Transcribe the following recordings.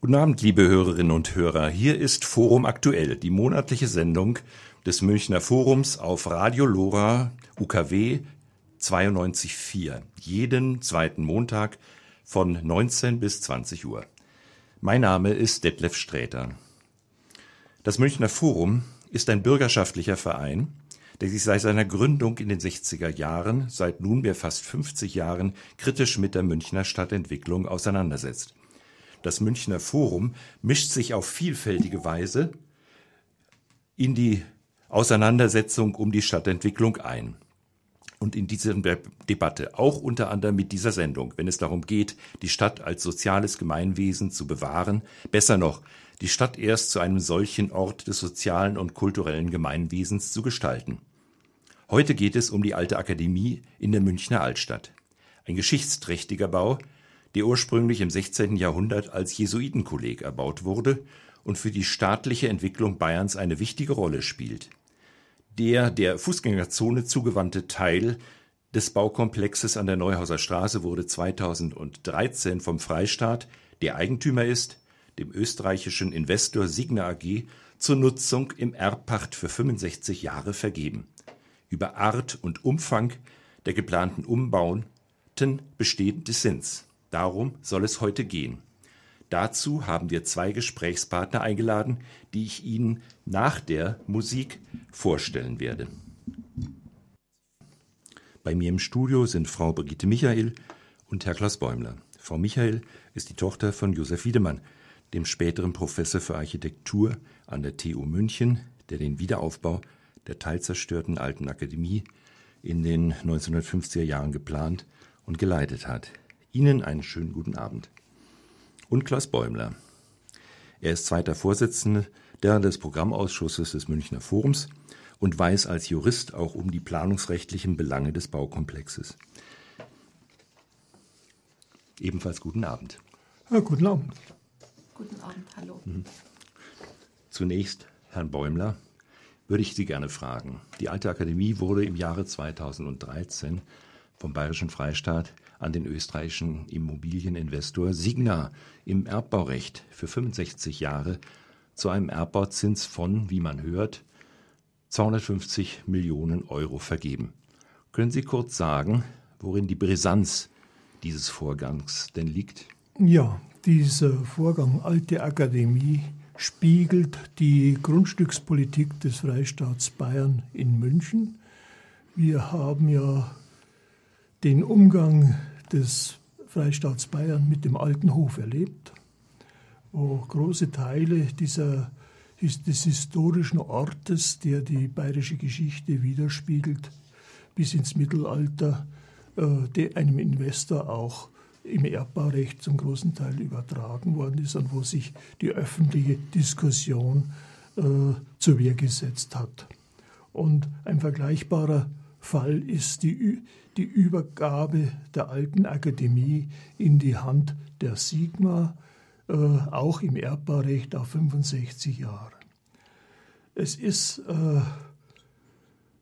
Guten Abend, liebe Hörerinnen und Hörer. Hier ist Forum Aktuell, die monatliche Sendung des Münchner Forums auf Radio Lora UKW 92.4. Jeden zweiten Montag von 19 bis 20 Uhr. Mein Name ist Detlef Sträter. Das Münchner Forum ist ein bürgerschaftlicher Verein, der sich seit seiner Gründung in den 60er Jahren, seit nunmehr fast 50 Jahren, kritisch mit der Münchner Stadtentwicklung auseinandersetzt. Das Münchner Forum mischt sich auf vielfältige Weise in die Auseinandersetzung um die Stadtentwicklung ein. Und in dieser Debatte, auch unter anderem mit dieser Sendung, wenn es darum geht, die Stadt als soziales Gemeinwesen zu bewahren, besser noch, die Stadt erst zu einem solchen Ort des sozialen und kulturellen Gemeinwesens zu gestalten. Heute geht es um die alte Akademie in der Münchner Altstadt. Ein geschichtsträchtiger Bau, der ursprünglich im 16. Jahrhundert als Jesuitenkolleg erbaut wurde und für die staatliche Entwicklung Bayerns eine wichtige Rolle spielt. Der der Fußgängerzone zugewandte Teil des Baukomplexes an der Neuhauser Straße wurde 2013 vom Freistaat, der Eigentümer ist, dem österreichischen Investor Signa AG, zur Nutzung im Erbpacht für 65 Jahre vergeben. Über Art und Umfang der geplanten Umbauten besteht Dissens. Darum soll es heute gehen. Dazu haben wir zwei Gesprächspartner eingeladen, die ich Ihnen nach der Musik vorstellen werde. Bei mir im Studio sind Frau Brigitte Michael und Herr Klaus Bäumler. Frau Michael ist die Tochter von Josef Wiedemann, dem späteren Professor für Architektur an der TU München, der den Wiederaufbau der teilzerstörten Alten Akademie in den 1950er Jahren geplant und geleitet hat. Ihnen einen schönen guten Abend. Und Klaus Bäumler. Er ist zweiter Vorsitzender des Programmausschusses des Münchner Forums und weiß als Jurist auch um die planungsrechtlichen Belange des Baukomplexes. Ebenfalls guten Abend. Ja, guten Abend. Guten Abend, hallo. Mhm. Zunächst, Herrn Bäumler, würde ich Sie gerne fragen. Die Alte Akademie wurde im Jahre 2013 vom Bayerischen Freistaat an den österreichischen Immobilieninvestor Signa im Erbbaurecht für 65 Jahre zu einem Erbbauzins von, wie man hört, 250 Millionen Euro vergeben. Können Sie kurz sagen, worin die Brisanz dieses Vorgangs denn liegt? Ja, dieser Vorgang Alte Akademie spiegelt die Grundstückspolitik des Freistaats Bayern in München. Wir haben ja den Umgang des Freistaats Bayern mit dem alten Hof erlebt, wo große Teile dieser, des historischen Ortes, der die bayerische Geschichte widerspiegelt, bis ins Mittelalter äh, einem Investor auch im Erbbaurecht zum großen Teil übertragen worden ist und wo sich die öffentliche Diskussion äh, zur Wehr gesetzt hat. Und ein vergleichbarer Fall ist die, die Übergabe der alten Akademie in die Hand der Sigma, äh, auch im Erbbaurecht auf 65 Jahre. Es ist äh,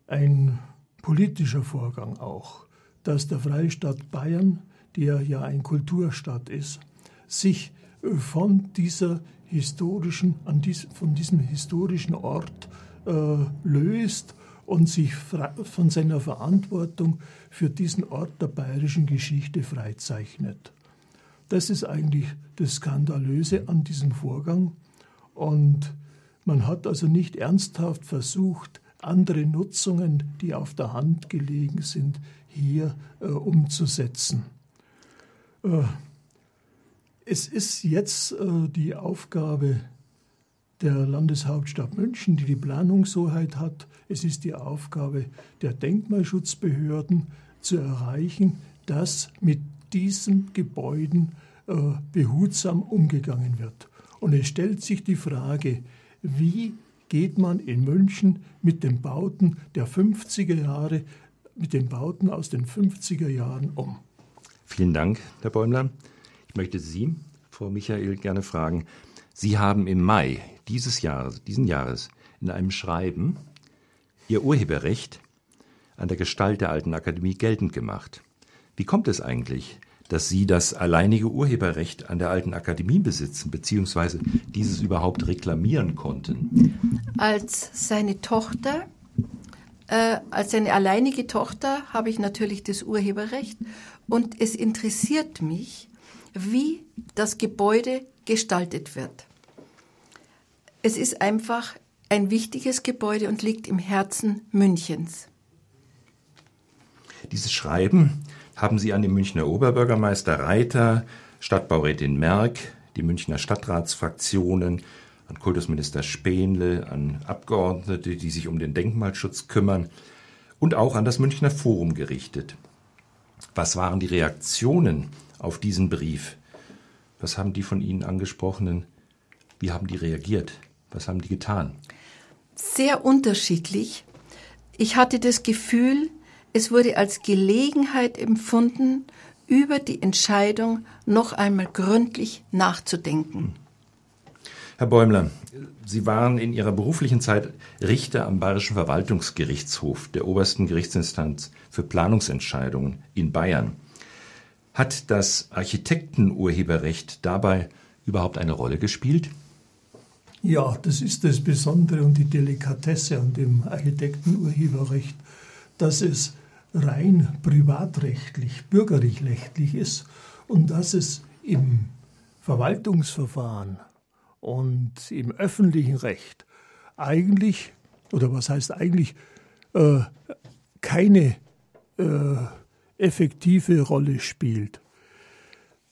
ein politischer Vorgang auch, dass der Freistaat Bayern, der ja ein Kulturstaat ist, sich äh, von dieser historischen, dies, von diesem historischen Ort äh, löst und sich von seiner Verantwortung für diesen Ort der bayerischen Geschichte freizeichnet. Das ist eigentlich das Skandalöse an diesem Vorgang. Und man hat also nicht ernsthaft versucht, andere Nutzungen, die auf der Hand gelegen sind, hier äh, umzusetzen. Äh, es ist jetzt äh, die Aufgabe der Landeshauptstadt München, die die Planungshoheit hat. Es ist die Aufgabe der Denkmalschutzbehörden zu erreichen, dass mit diesen Gebäuden äh, behutsam umgegangen wird. Und es stellt sich die Frage, wie geht man in München mit den Bauten der 50er Jahre, mit den Bauten aus den 50er Jahren um? Vielen Dank, Herr Bäumler. Ich möchte Sie, Frau Michael, gerne fragen. Sie haben im Mai dieses Jahres, diesen Jahres in einem Schreiben ihr Urheberrecht an der Gestalt der Alten Akademie geltend gemacht. Wie kommt es eigentlich, dass Sie das alleinige Urheberrecht an der Alten Akademie besitzen, beziehungsweise dieses überhaupt reklamieren konnten? Als seine Tochter, äh, als seine alleinige Tochter habe ich natürlich das Urheberrecht und es interessiert mich, wie das Gebäude gestaltet wird. Es ist einfach ein wichtiges Gebäude und liegt im Herzen Münchens. Dieses Schreiben haben Sie an den Münchner Oberbürgermeister Reiter, Stadtbaurätin Merck, die Münchner Stadtratsfraktionen, an Kultusminister Spähnle, an Abgeordnete, die sich um den Denkmalschutz kümmern und auch an das Münchner Forum gerichtet. Was waren die Reaktionen auf diesen Brief? Was haben die von Ihnen angesprochenen, wie haben die reagiert? Was haben die getan? Sehr unterschiedlich. Ich hatte das Gefühl, es wurde als Gelegenheit empfunden, über die Entscheidung noch einmal gründlich nachzudenken. Herr Bäumler, Sie waren in Ihrer beruflichen Zeit Richter am Bayerischen Verwaltungsgerichtshof, der obersten Gerichtsinstanz für Planungsentscheidungen in Bayern. Hat das Architektenurheberrecht dabei überhaupt eine Rolle gespielt? Ja, das ist das Besondere und die Delikatesse an dem Architektenurheberrecht, dass es rein privatrechtlich, bürgerrechtlich ist und dass es im Verwaltungsverfahren und im öffentlichen Recht eigentlich, oder was heißt eigentlich, äh, keine äh, effektive Rolle spielt.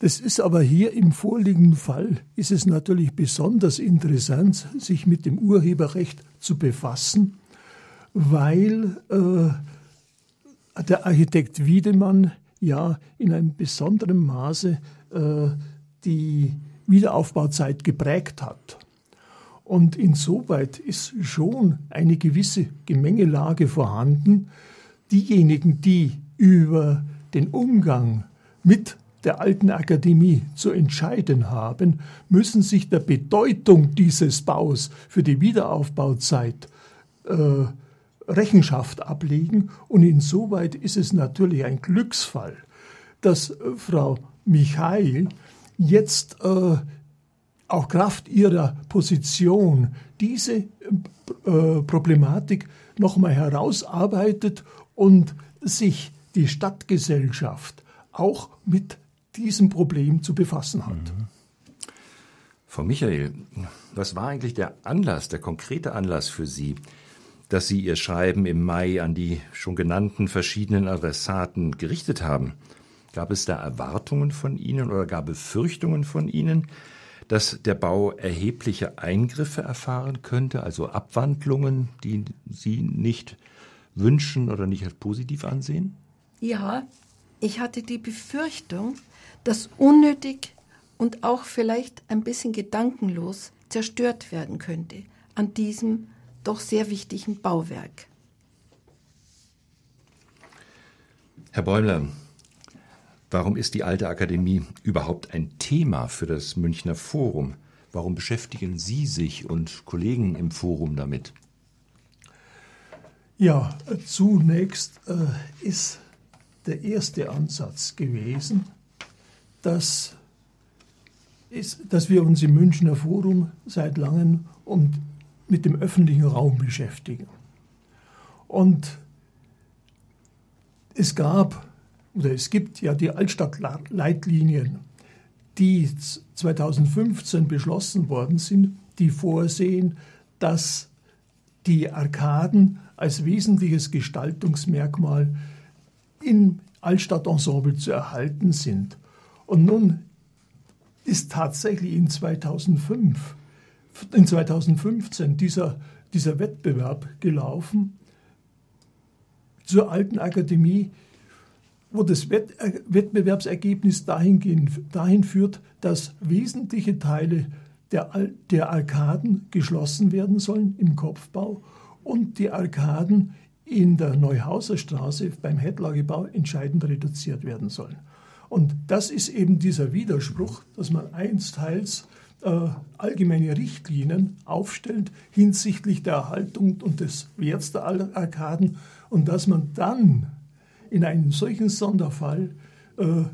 Das ist aber hier im vorliegenden Fall, ist es natürlich besonders interessant, sich mit dem Urheberrecht zu befassen, weil äh, der Architekt Wiedemann ja in einem besonderen Maße äh, die Wiederaufbauzeit geprägt hat. Und insoweit ist schon eine gewisse Gemengelage vorhanden. Diejenigen, die über den Umgang mit der alten Akademie zu entscheiden haben, müssen sich der Bedeutung dieses Baus für die Wiederaufbauzeit äh, Rechenschaft ablegen. Und insoweit ist es natürlich ein Glücksfall, dass äh, Frau Michael jetzt äh, auch Kraft ihrer Position diese äh, Problematik nochmal herausarbeitet und sich die Stadtgesellschaft auch mit diesem Problem zu befassen hat. Mhm. Frau Michael, was war eigentlich der Anlass, der konkrete Anlass für Sie, dass Sie Ihr Schreiben im Mai an die schon genannten verschiedenen Adressaten gerichtet haben. Gab es da Erwartungen von Ihnen oder gar Befürchtungen von Ihnen, dass der Bau erhebliche Eingriffe erfahren könnte, also Abwandlungen, die Sie nicht wünschen oder nicht als positiv ansehen? Ja, ich hatte die Befürchtung, dass unnötig und auch vielleicht ein bisschen gedankenlos zerstört werden könnte an diesem doch sehr wichtigen Bauwerk. Herr Bäumler, warum ist die alte Akademie überhaupt ein Thema für das Münchner Forum? Warum beschäftigen Sie sich und Kollegen im Forum damit? Ja, zunächst äh, ist der erste Ansatz gewesen, dass, ist, dass wir uns im Münchner Forum seit langem um mit dem öffentlichen Raum beschäftigen. Und es gab oder es gibt ja die Altstadtleitlinien, die 2015 beschlossen worden sind, die vorsehen, dass die Arkaden als wesentliches Gestaltungsmerkmal im Altstadtensemble zu erhalten sind. Und nun ist tatsächlich in 2005 in 2015 dieser, dieser Wettbewerb gelaufen zur alten Akademie, wo das Wett, Wettbewerbsergebnis dahin, dahin führt, dass wesentliche Teile der, der Arkaden geschlossen werden sollen im Kopfbau und die Arkaden in der Neuhauser Straße beim Headlagebau entscheidend reduziert werden sollen. Und das ist eben dieser Widerspruch, dass man einsteils äh, allgemeine Richtlinien aufstellt hinsichtlich der Erhaltung und des Werts der Arkaden und dass man dann in einem solchen Sonderfall äh,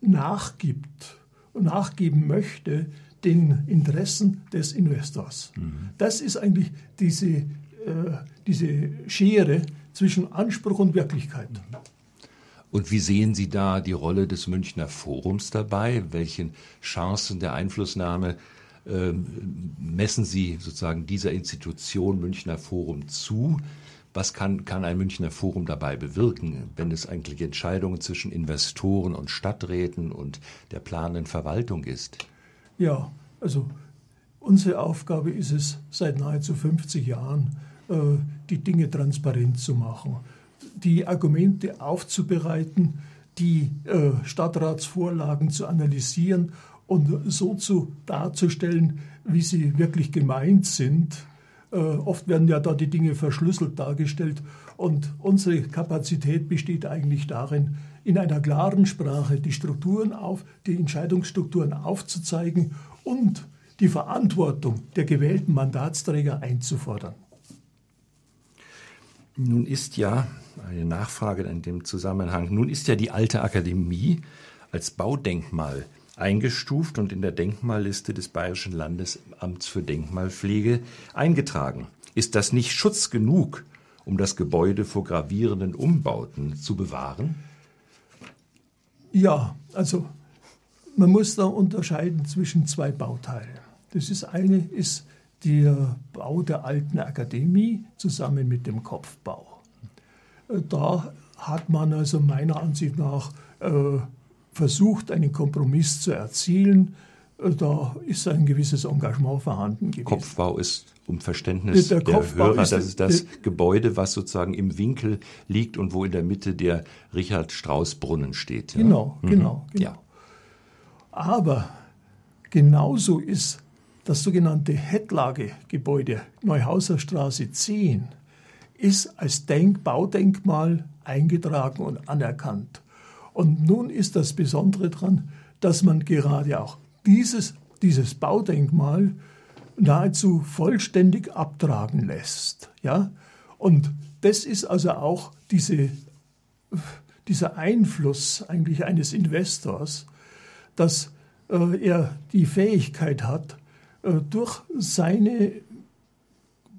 nachgibt und nachgeben möchte den Interessen des Investors. Mhm. Das ist eigentlich diese, äh, diese Schere zwischen Anspruch und Wirklichkeit. Und wie sehen Sie da die Rolle des Münchner Forums dabei? Welchen Chancen der Einflussnahme äh, messen Sie sozusagen dieser Institution Münchner Forum zu? Was kann, kann ein Münchner Forum dabei bewirken, wenn es eigentlich Entscheidungen zwischen Investoren und Stadträten und der planenden Verwaltung ist? Ja, also unsere Aufgabe ist es, seit nahezu 50 Jahren äh, die Dinge transparent zu machen, die Argumente aufzubereiten, die äh, Stadtratsvorlagen zu analysieren und so zu darzustellen, wie sie wirklich gemeint sind äh, oft werden ja da die Dinge verschlüsselt dargestellt und unsere Kapazität besteht eigentlich darin, in einer klaren Sprache die Strukturen auf, die Entscheidungsstrukturen aufzuzeigen und die Verantwortung der gewählten Mandatsträger einzufordern. Nun ist ja eine Nachfrage in dem Zusammenhang, nun ist ja die alte Akademie als Baudenkmal eingestuft und in der Denkmalliste des Bayerischen Landesamts für Denkmalpflege eingetragen. Ist das nicht Schutz genug, um das Gebäude vor gravierenden Umbauten zu bewahren? Ja, also man muss da unterscheiden zwischen zwei Bauteilen. Das ist eine ist der Bau der alten Akademie zusammen mit dem Kopfbau. Äh, da hat man also meiner Ansicht nach äh, versucht, einen Kompromiss zu erzielen. Da ist ein gewisses Engagement vorhanden gewesen. Kopfbau ist um Verständnis der, der Hörer, das ist das Gebäude, was sozusagen im Winkel liegt und wo in der Mitte der Richard Strauss Brunnen steht. Ja? Genau, mhm. genau, genau. Ja. Aber genauso ist das sogenannte Hettlage-Gebäude Neuhauser Straße 10 ist als Denk Baudenkmal eingetragen und anerkannt. Und nun ist das Besondere daran, dass man gerade auch dieses, dieses Baudenkmal nahezu vollständig abtragen lässt. Ja? Und das ist also auch diese, dieser Einfluss eigentlich eines Investors, dass äh, er die Fähigkeit hat, durch seine,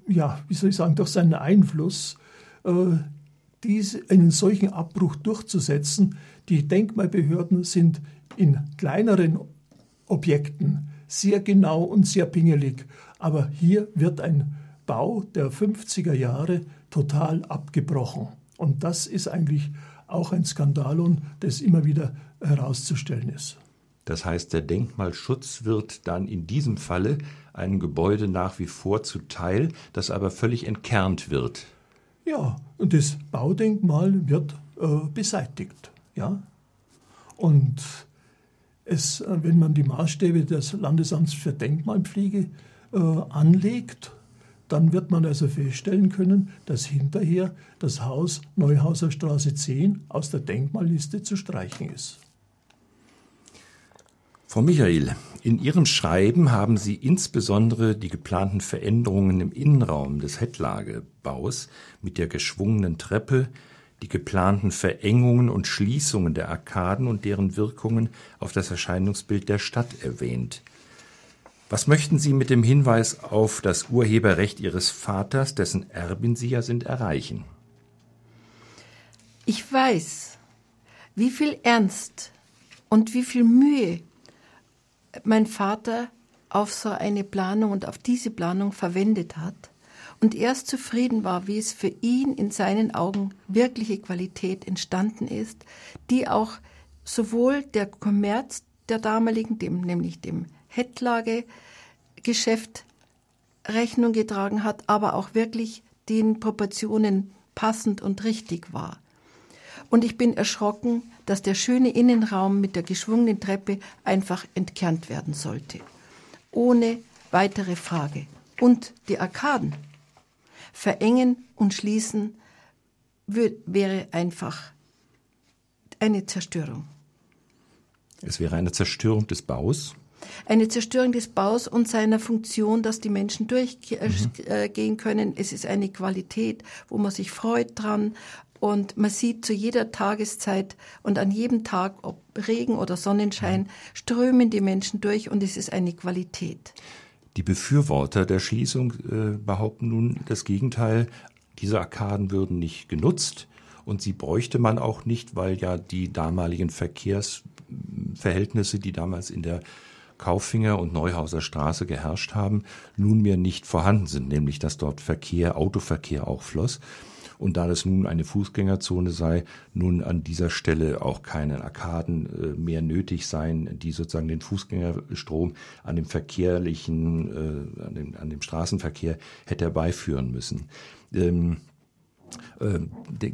ja, wie soll ich sagen, durch seinen Einfluss äh, diese, einen solchen Abbruch durchzusetzen, die Denkmalbehörden sind in kleineren Objekten sehr genau und sehr pingelig. Aber hier wird ein Bau der 50er Jahre total abgebrochen. Und das ist eigentlich auch ein Skandalon, das immer wieder herauszustellen ist. Das heißt, der Denkmalschutz wird dann in diesem Falle einem Gebäude nach wie vor zuteil, das aber völlig entkernt wird. Ja, und das Baudenkmal wird äh, beseitigt. Ja? Und es, äh, wenn man die Maßstäbe des Landesamts für Denkmalpflege äh, anlegt, dann wird man also feststellen können, dass hinterher das Haus Neuhauser Straße 10 aus der Denkmalliste zu streichen ist. Frau Michael, in Ihrem Schreiben haben Sie insbesondere die geplanten Veränderungen im Innenraum des Hettlagebaus mit der geschwungenen Treppe, die geplanten Verengungen und Schließungen der Arkaden und deren Wirkungen auf das Erscheinungsbild der Stadt erwähnt. Was möchten Sie mit dem Hinweis auf das Urheberrecht Ihres Vaters, dessen Erbin Sie ja sind, erreichen? Ich weiß, wie viel Ernst und wie viel Mühe mein Vater auf so eine Planung und auf diese Planung verwendet hat und erst zufrieden war, wie es für ihn in seinen Augen wirkliche Qualität entstanden ist, die auch sowohl der Kommerz der damaligen, dem, nämlich dem Hettlage-Geschäft Rechnung getragen hat, aber auch wirklich den Proportionen passend und richtig war. Und ich bin erschrocken, dass der schöne Innenraum mit der geschwungenen Treppe einfach entkernt werden sollte. Ohne weitere Frage. Und die Arkaden verengen und schließen wäre einfach eine Zerstörung. Es wäre eine Zerstörung des Baus? Eine Zerstörung des Baus und seiner Funktion, dass die Menschen durchgehen mhm. können. Es ist eine Qualität, wo man sich freut dran, Und man sieht zu jeder Tageszeit und an jedem Tag, ob Regen oder Sonnenschein, strömen die Menschen durch und es ist eine Qualität. Die Befürworter der Schließung äh, behaupten nun das Gegenteil. Diese Arkaden würden nicht genutzt und sie bräuchte man auch nicht, weil ja die damaligen Verkehrsverhältnisse, die damals in der Kauffinger und Neuhauser Straße geherrscht haben, nunmehr nicht vorhanden sind, nämlich dass dort Verkehr, Autoverkehr auch floss. Und da das nun eine Fußgängerzone sei, nun an dieser Stelle auch keine Arkaden äh, mehr nötig seien, die sozusagen den Fußgängerstrom an dem verkehrlichen, äh, an, dem, an dem Straßenverkehr hätte herbeiführen müssen. Ähm, äh,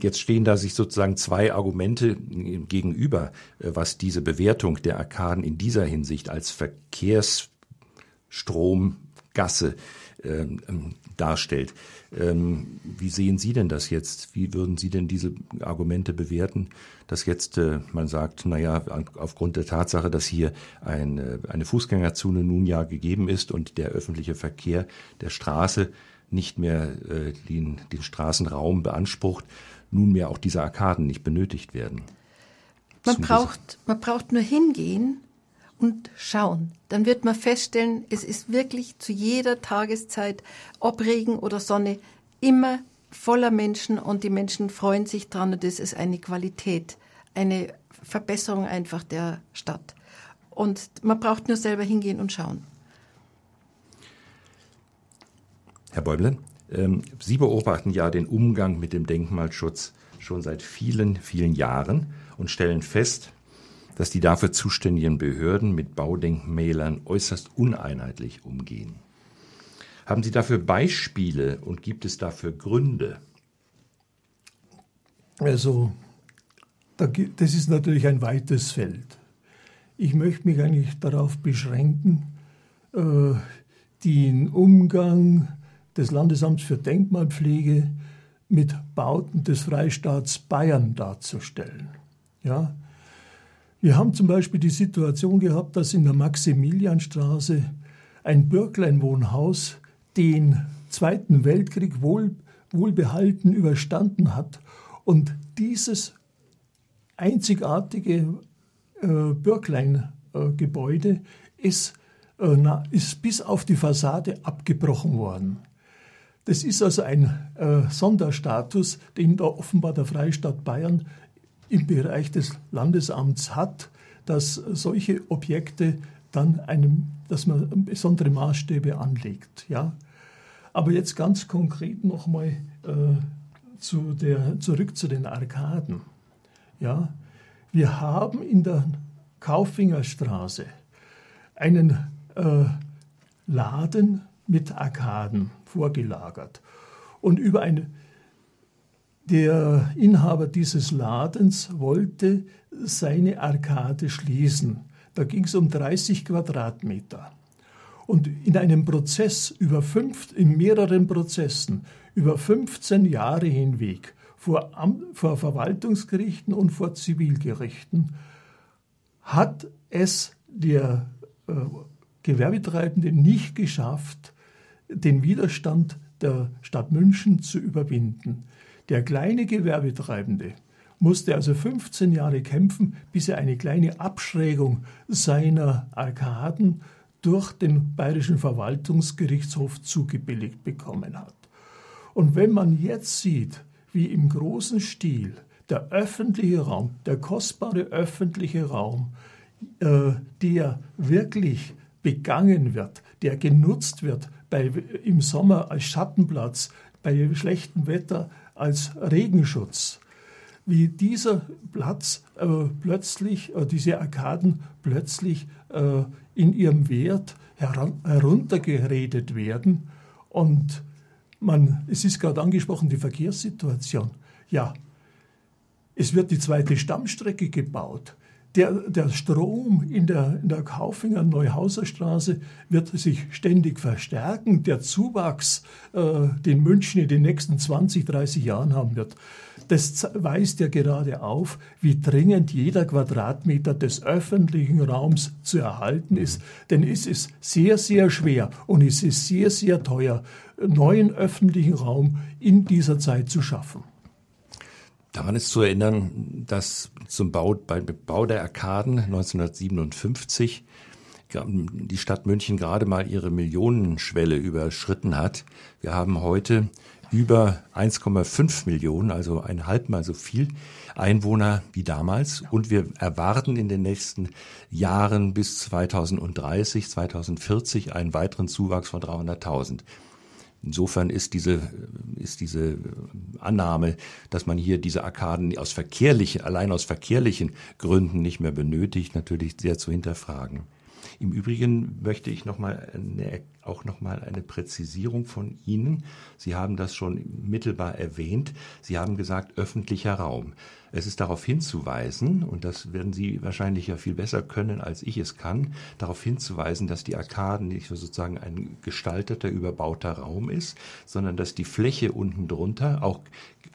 Jetzt stehen da sich sozusagen zwei Argumente gegenüber, was diese Bewertung der Arkaden in dieser Hinsicht als Verkehrsstromgasse ähm, darstellt. Ähm, wie sehen Sie denn das jetzt? Wie würden Sie denn diese Argumente bewerten, dass jetzt äh, man sagt, naja, aufgrund der Tatsache, dass hier eine, eine Fußgängerzone nun ja gegeben ist und der öffentliche Verkehr der Straße nicht mehr äh, den, den Straßenraum beansprucht, nunmehr auch diese Arkaden nicht benötigt werden? Man braucht, man braucht nur hingehen und schauen. Dann wird man feststellen, es ist wirklich zu jeder Tageszeit, ob Regen oder Sonne, immer voller Menschen und die Menschen freuen sich dran und das ist eine Qualität, eine Verbesserung einfach der Stadt. Und man braucht nur selber hingehen und schauen. Herr Bäumle, ähm, Sie beobachten ja den Umgang mit dem Denkmalschutz schon seit vielen, vielen Jahren und stellen fest, dass die dafür zuständigen Behörden mit Baudenkmälern äußerst uneinheitlich umgehen. Haben Sie dafür Beispiele und gibt es dafür Gründe? Also, das ist natürlich ein weites Feld. Ich möchte mich eigentlich darauf beschränken, äh, den Umgang des Landesamts für Denkmalpflege mit Bauten des Freistaats Bayern darzustellen. Ja, wir haben zum Beispiel die Situation gehabt, dass in der Maximilianstraße ein Bürkleinwohnhaus den Zweiten Weltkrieg wohl, wohlbehalten überstanden hat und dieses einzigartige äh, Bürkleingebäude äh, ist, äh, ist bis auf die Fassade abgebrochen worden. Das ist also ein äh, Sonderstatus, den da offenbar der Freistaat Bayern im Bereich des Landesamts hat, dass solche Objekte dann einem, dass man besondere Maßstäbe anlegt. Ja? Aber jetzt ganz konkret nochmal äh, zu zurück zu den Arkaden. Ja? Wir haben in der Kaufingerstraße einen äh, Laden mit Arkaden vorgelagert. Und über eine der Inhaber dieses Ladens wollte seine Arkade schließen. Da ging es um 30 Quadratmeter. Und in einem Prozess über fünf, in mehreren Prozessen über 15 Jahre hinweg vor, vor Verwaltungsgerichten und vor Zivilgerichten hat es der äh, Gewerbetreibende nicht geschafft, den Widerstand der Stadt München zu überwinden. Der kleine Gewerbetreibende musste also 15 Jahre kämpfen, bis er eine kleine Abschrägung seiner Arkaden durch den Bayerischen Verwaltungsgerichtshof zugebilligt bekommen hat. Und wenn man jetzt sieht, wie im großen Stil der öffentliche Raum, der kostbare öffentliche Raum, äh, der wirklich begangen wird, der genutzt wird bei, im Sommer als Schattenplatz, bei schlechtem Wetter als Regenschutz, wie dieser Platz äh, plötzlich, äh, diese Arkaden plötzlich äh, in ihrem Wert heruntergeredet werden. Und man, es ist gerade angesprochen, die Verkehrssituation. Ja, es wird die zweite Stammstrecke gebaut. Der, der Strom in der, in der Kaufinger Neuhauser Straße wird sich ständig verstärken. Der Zuwachs, äh, den München in den nächsten 20, 30 Jahren haben wird, das weist ja gerade auf, wie dringend jeder Quadratmeter des öffentlichen Raums zu erhalten ist. Denn es ist sehr, sehr schwer und es ist sehr, sehr teuer, neuen öffentlichen Raum in dieser Zeit zu schaffen. Daran ist zu erinnern, dass zum Bau, beim Bau der Arkaden 1957 die Stadt München gerade mal ihre Millionenschwelle überschritten hat. Wir haben heute über 1,5 Millionen, also ein halbmal so viel Einwohner wie damals. Und wir erwarten in den nächsten Jahren bis 2030, 2040 einen weiteren Zuwachs von 300.000. Insofern ist diese, ist diese Annahme, dass man hier diese Arkaden aus verkehrlichen, allein aus verkehrlichen Gründen nicht mehr benötigt, natürlich sehr zu hinterfragen. Im Übrigen möchte ich noch mal eine, auch noch mal eine Präzisierung von Ihnen. Sie haben das schon mittelbar erwähnt. Sie haben gesagt öffentlicher Raum. Es ist darauf hinzuweisen, und das werden Sie wahrscheinlich ja viel besser können, als ich es kann, darauf hinzuweisen, dass die Arkaden nicht sozusagen ein gestalteter, überbauter Raum ist, sondern dass die Fläche unten drunter auch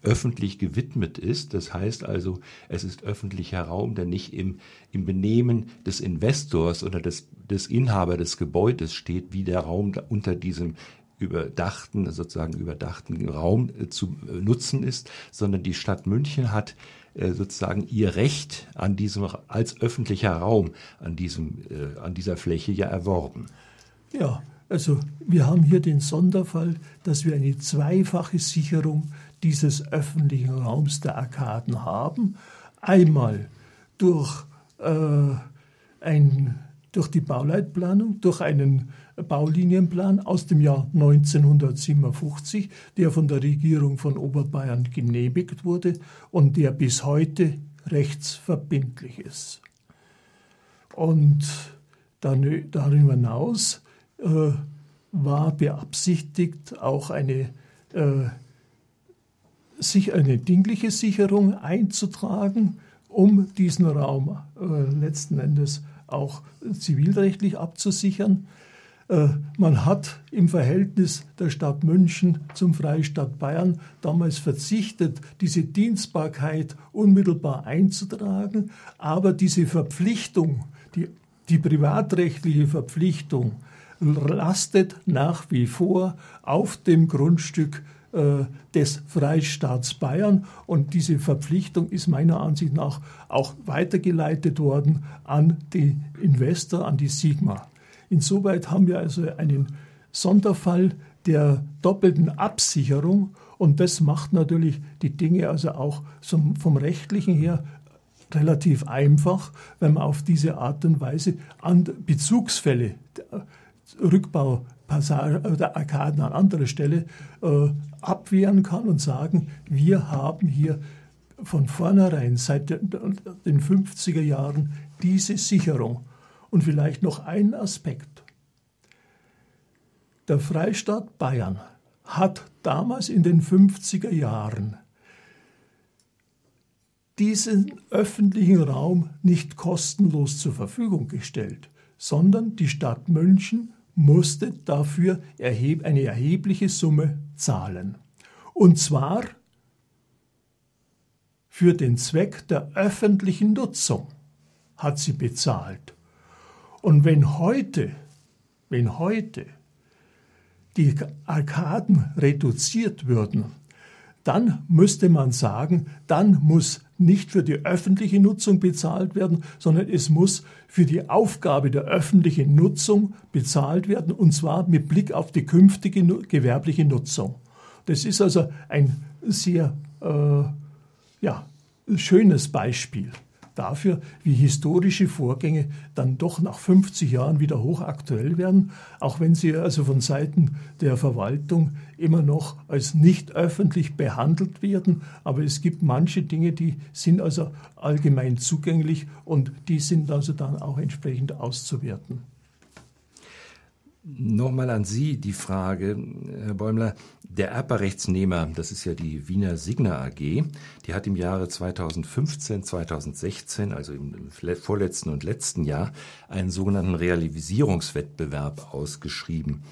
öffentlich gewidmet ist. Das heißt also, es ist öffentlicher Raum, der nicht im, im Benehmen des Investors oder des, des Inhaber des Gebäudes steht, wie der Raum unter diesem überdachten, sozusagen überdachten Raum äh, zu äh, nutzen ist, sondern die Stadt München hat sozusagen ihr Recht an diesem als öffentlicher Raum an diesem äh, an dieser Fläche ja erworben. Ja, also wir haben hier den Sonderfall, dass wir eine zweifache Sicherung dieses öffentlichen Raums der Arkaden haben. Einmal durch, äh, ein, durch die Bauleitplanung, durch einen Baulinienplan aus dem Jahr 1957, der von der Regierung von Oberbayern genehmigt wurde und der bis heute rechtsverbindlich ist. Und darüber hinaus äh, war beabsichtigt auch eine, äh, sich eine dingliche Sicherung einzutragen, um diesen Raum äh, letzten Endes auch zivilrechtlich abzusichern. Äh, man hat im Verhältnis der Stadt München zum Freistaat Bayern damals verzichtet, diese Dienstbarkeit unmittelbar einzutragen, aber diese Verpflichtung, die, die privatrechtliche Verpflichtung, lastet nach wie vor auf dem Grundstück äh, des Freistaats Bayern und diese Verpflichtung ist meiner Ansicht nach auch weitergeleitet worden an die Investor, an die Sigma. Insoweit haben wir also einen Sonderfall der doppelten Absicherung und das macht natürlich die Dinge also auch vom rechtlichen her relativ einfach, wenn man auf diese Art und Weise an Bezugsfälle, Rückbau oder Arkaden an anderer Stelle äh, abwehren kann und sagen, wir haben hier von vornherein seit den 50er Jahren diese Sicherung. Und vielleicht noch ein Aspekt. Der Freistaat Bayern hat damals in den 50er Jahren diesen öffentlichen Raum nicht kostenlos zur Verfügung gestellt, sondern die Stadt München musste dafür eine erhebliche Summe zahlen. Und zwar für den Zweck der öffentlichen Nutzung hat sie bezahlt. Und wenn heute, wenn heute die Arkaden reduziert würden, dann müsste man sagen, dann muss nicht für die öffentliche Nutzung bezahlt werden, sondern es muss für die Aufgabe der öffentlichen Nutzung bezahlt werden, und zwar mit Blick auf die künftige gewerbliche Nutzung. Das ist also ein sehr äh, ja, schönes Beispiel dafür, wie historische Vorgänge dann doch nach 50 Jahren wieder hochaktuell werden, auch wenn sie also von Seiten der Verwaltung immer noch als nicht öffentlich behandelt werden. Aber es gibt manche Dinge, die sind also allgemein zugänglich und die sind also dann auch entsprechend auszuwerten. Nochmal an Sie die Frage, Herr Bäumler. Der Erbrechtsnehmer, das ist ja die Wiener Signa AG, die hat im Jahre 2015, 2016, also im vorletzten und letzten Jahr, einen sogenannten Realisierungswettbewerb ausgeschrieben.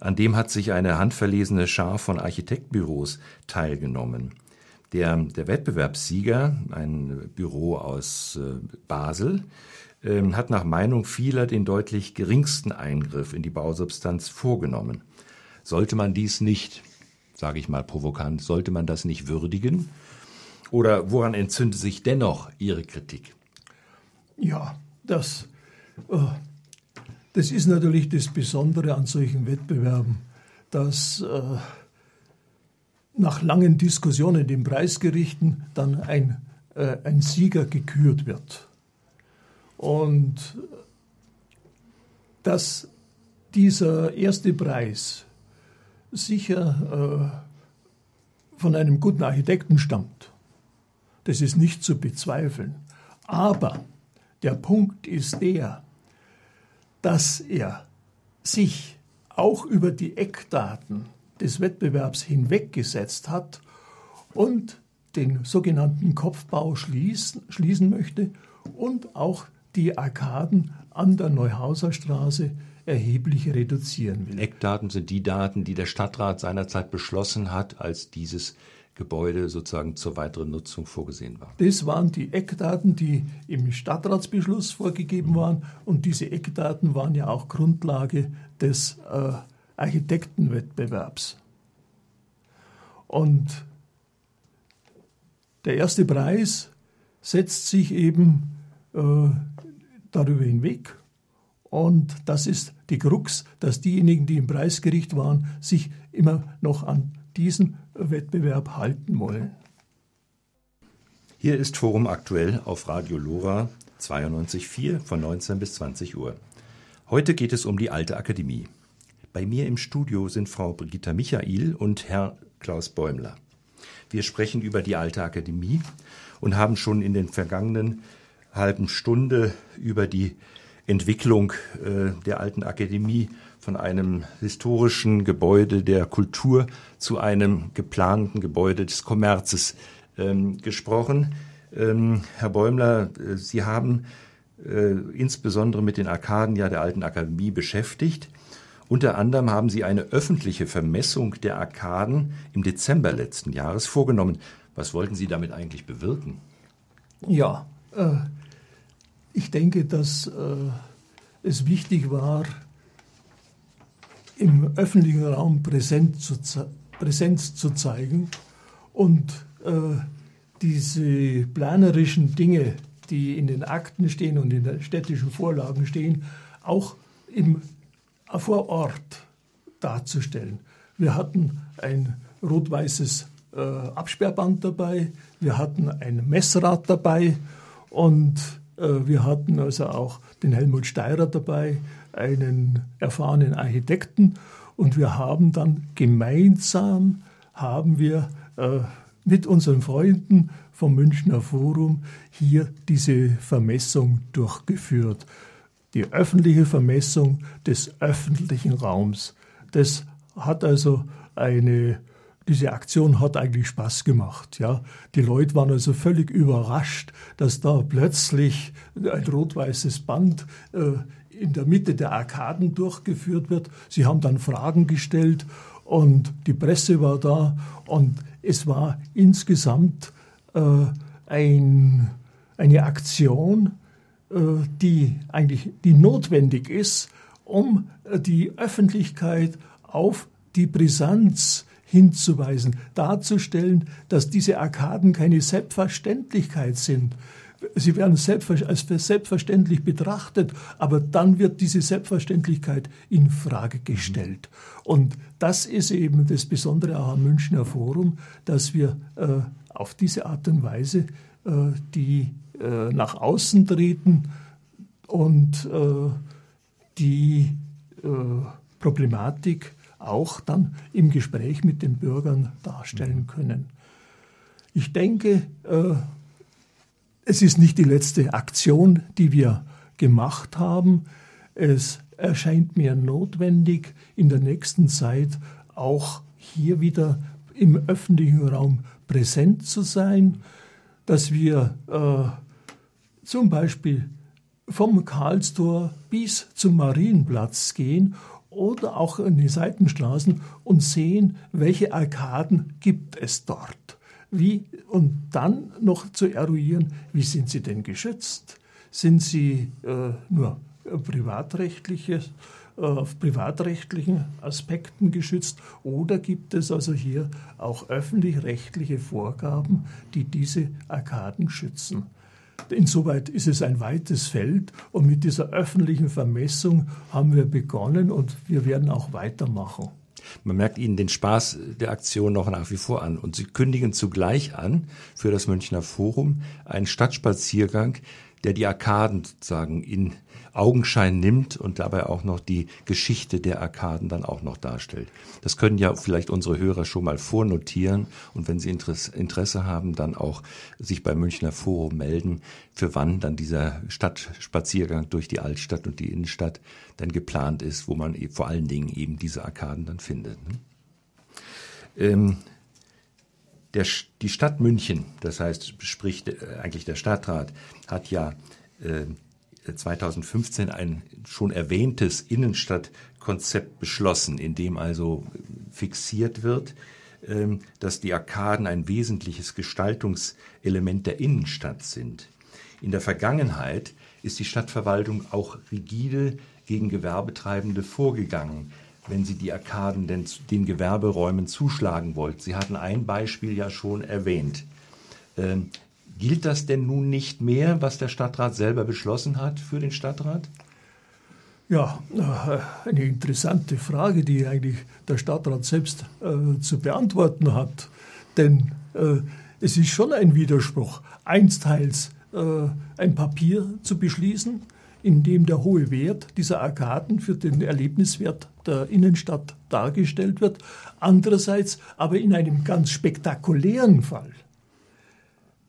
An dem hat sich eine handverlesene Schar von Architektbüros teilgenommen. Der, der Wettbewerbssieger, ein Büro aus äh, Basel, ähm, hat nach Meinung vieler den deutlich geringsten Eingriff in die Bausubstanz vorgenommen. Sollte man dies nicht, sage ich mal provokant, sollte man das nicht würdigen? Oder woran entzündet sich dennoch Ihre Kritik? Ja, das, äh, das ist natürlich das Besondere an solchen Wettbewerben, dass äh, nach langen Diskussionen in den Preisgerichten dann ein, äh, ein Sieger gekürt wird. Und dass dieser erste Preis sicher äh, von einem guten Architekten stammt, das ist nicht zu bezweifeln. Aber der Punkt ist der, dass er sich auch über die Eckdaten des Wettbewerbs hinweggesetzt hat und den sogenannten Kopfbau schließen, schließen möchte und auch die Arkaden an der Neuhauser Straße erheblich reduzieren will. Eckdaten sind die Daten, die der Stadtrat seinerzeit beschlossen hat, als dieses Gebäude sozusagen zur weiteren Nutzung vorgesehen war. Das waren die Eckdaten, die im Stadtratsbeschluss vorgegeben waren. Und diese Eckdaten waren ja auch Grundlage des äh, Architektenwettbewerbs. Und der erste Preis setzt sich eben äh, darüber hinweg. Und das ist die Krux, dass diejenigen, die im Preisgericht waren, sich immer noch an diesen Wettbewerb halten wollen. Hier ist Forum aktuell auf Radio Lora 92.4 von 19 bis 20 Uhr. Heute geht es um die Alte Akademie. Bei mir im Studio sind Frau Brigitta Michael und Herr Klaus Bäumler. Wir sprechen über die Alte Akademie und haben schon in den vergangenen halben Stunde über die Entwicklung äh, der Alten Akademie von einem historischen Gebäude der Kultur zu einem geplanten Gebäude des Kommerzes ähm, gesprochen. Ähm, Herr Bäumler, äh, Sie haben äh, insbesondere mit den Arkaden ja der Alten Akademie beschäftigt. Unter anderem haben Sie eine öffentliche Vermessung der Arkaden im Dezember letzten Jahres vorgenommen. Was wollten Sie damit eigentlich bewirken? Ja, äh, ich denke, dass äh, es wichtig war, im öffentlichen Raum Präsenz zu, Präsenz zu zeigen und äh, diese planerischen Dinge, die in den Akten stehen und in den städtischen Vorlagen stehen, auch im, vor Ort darzustellen. Wir hatten ein rot-weißes äh, Absperrband dabei, wir hatten ein Messrad dabei und wir hatten also auch den Helmut Steirer dabei, einen erfahrenen Architekten und wir haben dann gemeinsam haben wir äh, mit unseren Freunden vom Münchner Forum hier diese Vermessung durchgeführt. Die öffentliche Vermessung des öffentlichen Raums. Das hat also eine diese Aktion hat eigentlich Spaß gemacht. Ja. Die Leute waren also völlig überrascht, dass da plötzlich ein rot-weißes Band äh, in der Mitte der Arkaden durchgeführt wird. Sie haben dann Fragen gestellt und die Presse war da und es war insgesamt äh, ein, eine Aktion, äh, die eigentlich die notwendig ist, um äh, die Öffentlichkeit auf die Brisanz hinzuweisen, darzustellen, dass diese Arkaden keine Selbstverständlichkeit sind, sie werden als selbstverständlich betrachtet, aber dann wird diese Selbstverständlichkeit in Frage gestellt. Und das ist eben das Besondere auch am Münchner Forum, dass wir äh, auf diese Art und Weise äh, die äh, nach außen treten und äh, die äh, Problematik auch dann im Gespräch mit den Bürgern darstellen können. Ich denke, äh, es ist nicht die letzte Aktion, die wir gemacht haben. Es erscheint mir notwendig, in der nächsten Zeit auch hier wieder im öffentlichen Raum präsent zu sein, dass wir äh, zum Beispiel vom Karlstor bis zum Marienplatz gehen oder auch in die Seitenstraßen und sehen, welche Arkaden gibt es dort. Wie, und dann noch zu eruieren, wie sind sie denn geschützt? Sind sie äh, nur äh, privatrechtliches auf privatrechtlichen Aspekten geschützt oder gibt es also hier auch öffentlich-rechtliche Vorgaben, die diese Arkaden schützen? Insoweit ist es ein weites Feld und mit dieser öffentlichen Vermessung haben wir begonnen und wir werden auch weitermachen. Man merkt Ihnen den Spaß der Aktion noch nach wie vor an. Und Sie kündigen zugleich an für das Münchner Forum einen Stadtspaziergang, der die Arkaden sozusagen in Augenschein nimmt und dabei auch noch die Geschichte der Arkaden dann auch noch darstellt. Das können ja vielleicht unsere Hörer schon mal vornotieren und wenn sie Interesse haben, dann auch sich beim Münchner Forum melden, für wann dann dieser Stadtspaziergang durch die Altstadt und die Innenstadt dann geplant ist, wo man vor allen Dingen eben diese Arkaden dann findet. Ne? Ähm, der, die Stadt München, das heißt, sprich äh, eigentlich der Stadtrat, hat ja äh, 2015 ein schon erwähntes Innenstadtkonzept beschlossen, in dem also fixiert wird, ähm, dass die Arkaden ein wesentliches Gestaltungselement der Innenstadt sind. In der Vergangenheit ist die Stadtverwaltung auch rigide gegen Gewerbetreibende vorgegangen, wenn sie die Arkaden den, den Gewerberäumen zuschlagen wollten. Sie hatten ein Beispiel ja schon erwähnt. Ähm, Gilt das denn nun nicht mehr, was der Stadtrat selber beschlossen hat für den Stadtrat? Ja, äh, eine interessante Frage, die eigentlich der Stadtrat selbst äh, zu beantworten hat. Denn äh, es ist schon ein Widerspruch, einsteils äh, ein Papier zu beschließen, in dem der hohe Wert dieser Arkaden für den Erlebniswert der Innenstadt dargestellt wird, andererseits aber in einem ganz spektakulären Fall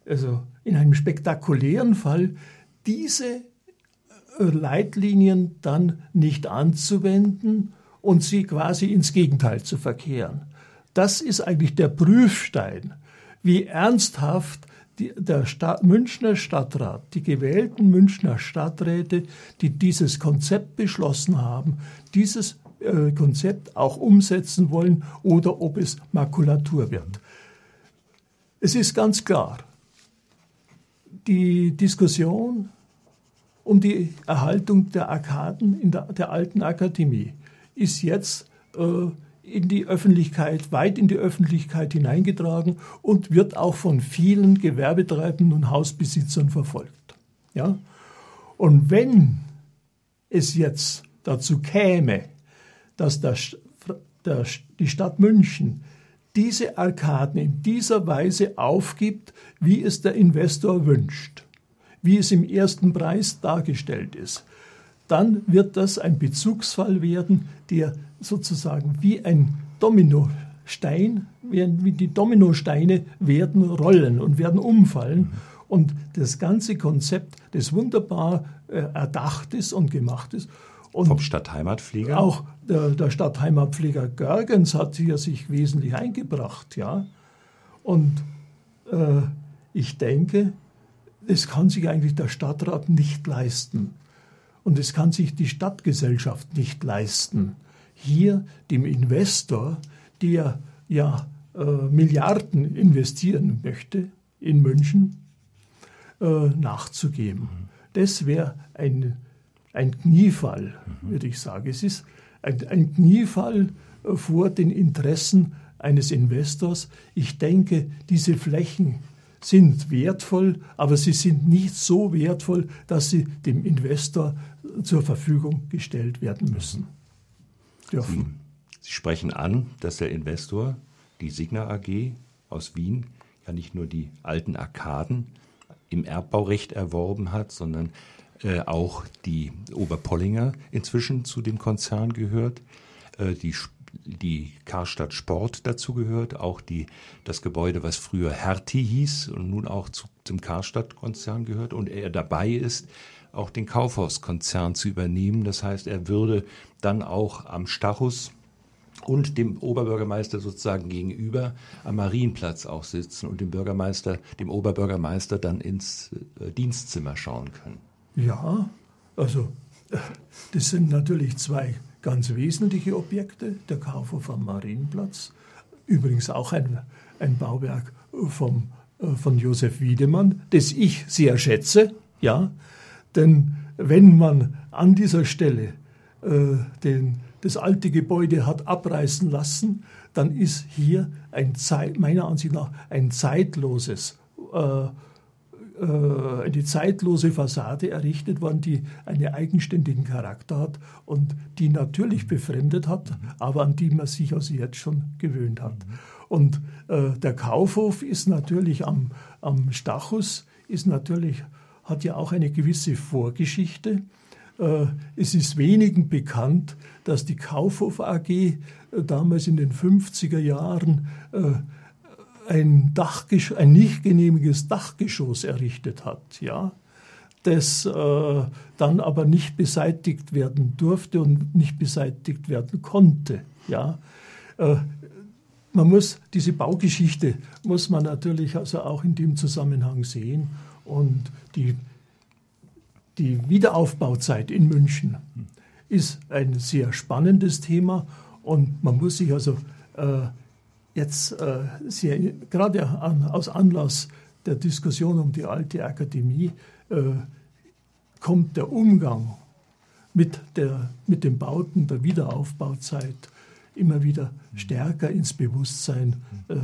also in einem spektakulären Fall, diese äh, Leitlinien dann nicht anzuwenden und sie quasi ins Gegenteil zu verkehren. Das ist eigentlich der Prüfstein, wie ernsthaft die, der Stadt, Münchner Stadtrat, die gewählten Münchner Stadträte, die dieses Konzept beschlossen haben, dieses äh, Konzept auch umsetzen wollen oder ob es Makulatur wird. Es ist ganz klar, die Diskussion um die Erhaltung der Arkaden in der, der alten Akademie ist jetzt äh, in die Öffentlichkeit, weit in die Öffentlichkeit hineingetragen und wird auch von vielen Gewerbetreibenden und Hausbesitzern verfolgt. Ja? Und wenn es jetzt dazu käme, dass der, der, die Stadt München diese Arkaden in dieser Weise aufgibt, wie es der Investor wünscht, wie es im ersten Preis dargestellt ist, dann wird das ein Bezugsfall werden, der sozusagen wie ein Dominostein, wie die Dominosteine werden rollen und werden umfallen. Und das ganze Konzept, das wunderbar äh, erdacht ist und gemacht ist, und Vom Stadtheimatpfleger? Auch der, der Stadtheimatpfleger Görgens hat hier sich wesentlich eingebracht, ja. Und äh, ich denke, das kann sich eigentlich der Stadtrat nicht leisten. Und es kann sich die Stadtgesellschaft nicht leisten, hier dem Investor, der ja äh, Milliarden investieren möchte in München, äh, nachzugeben. Das wäre ein ein Kniefall, würde ich sagen. Es ist ein, ein Kniefall äh, vor den Interessen eines Investors. Ich denke, diese Flächen sind wertvoll, aber sie sind nicht so wertvoll, dass sie dem Investor zur Verfügung gestellt werden müssen. Dürfen. Sie, sie sprechen an, dass der Investor, die Signa AG aus Wien, ja nicht nur die alten Arkaden im Erbbaurecht erworben hat, sondern äh, auch die Oberpollinger inzwischen zu dem Konzern gehört, äh, die die Karstadt Sport dazu gehört, auch die, das Gebäude, was früher Hertie hieß und nun auch zu, zum Karstadt-Konzern gehört und er dabei ist, auch den Kaufhauskonzern zu übernehmen. Das heißt, er würde dann auch am Stachus und dem Oberbürgermeister sozusagen gegenüber am Marienplatz auch sitzen und dem Bürgermeister, dem Oberbürgermeister dann ins äh, Dienstzimmer schauen können. Ja, also das sind natürlich zwei ganz wesentliche Objekte. Der Kaufhof am Marienplatz, übrigens auch ein, ein Bauwerk vom, äh, von Josef Wiedemann, das ich sehr schätze, ja, denn wenn man an dieser Stelle äh, den, das alte Gebäude hat abreißen lassen, dann ist hier ein meiner Ansicht nach ein zeitloses äh, eine zeitlose Fassade errichtet worden, die einen eigenständigen Charakter hat und die natürlich befremdet hat, aber an die man sich also jetzt schon gewöhnt hat. Und äh, der Kaufhof ist natürlich am, am Stachus, ist natürlich, hat ja auch eine gewisse Vorgeschichte. Äh, es ist wenigen bekannt, dass die Kaufhof AG äh, damals in den 50er Jahren äh, ein, Dachgesch ein nicht genehmiges Dachgeschoss errichtet hat, ja, das äh, dann aber nicht beseitigt werden durfte und nicht beseitigt werden konnte, ja. Äh, man muss diese Baugeschichte muss man natürlich also auch in dem Zusammenhang sehen und die die Wiederaufbauzeit in München ist ein sehr spannendes Thema und man muss sich also äh, jetzt äh, sehr, gerade an, aus Anlass der Diskussion um die alte Akademie äh, kommt der Umgang mit, der, mit den Bauten der Wiederaufbauzeit immer wieder stärker ins Bewusstsein äh,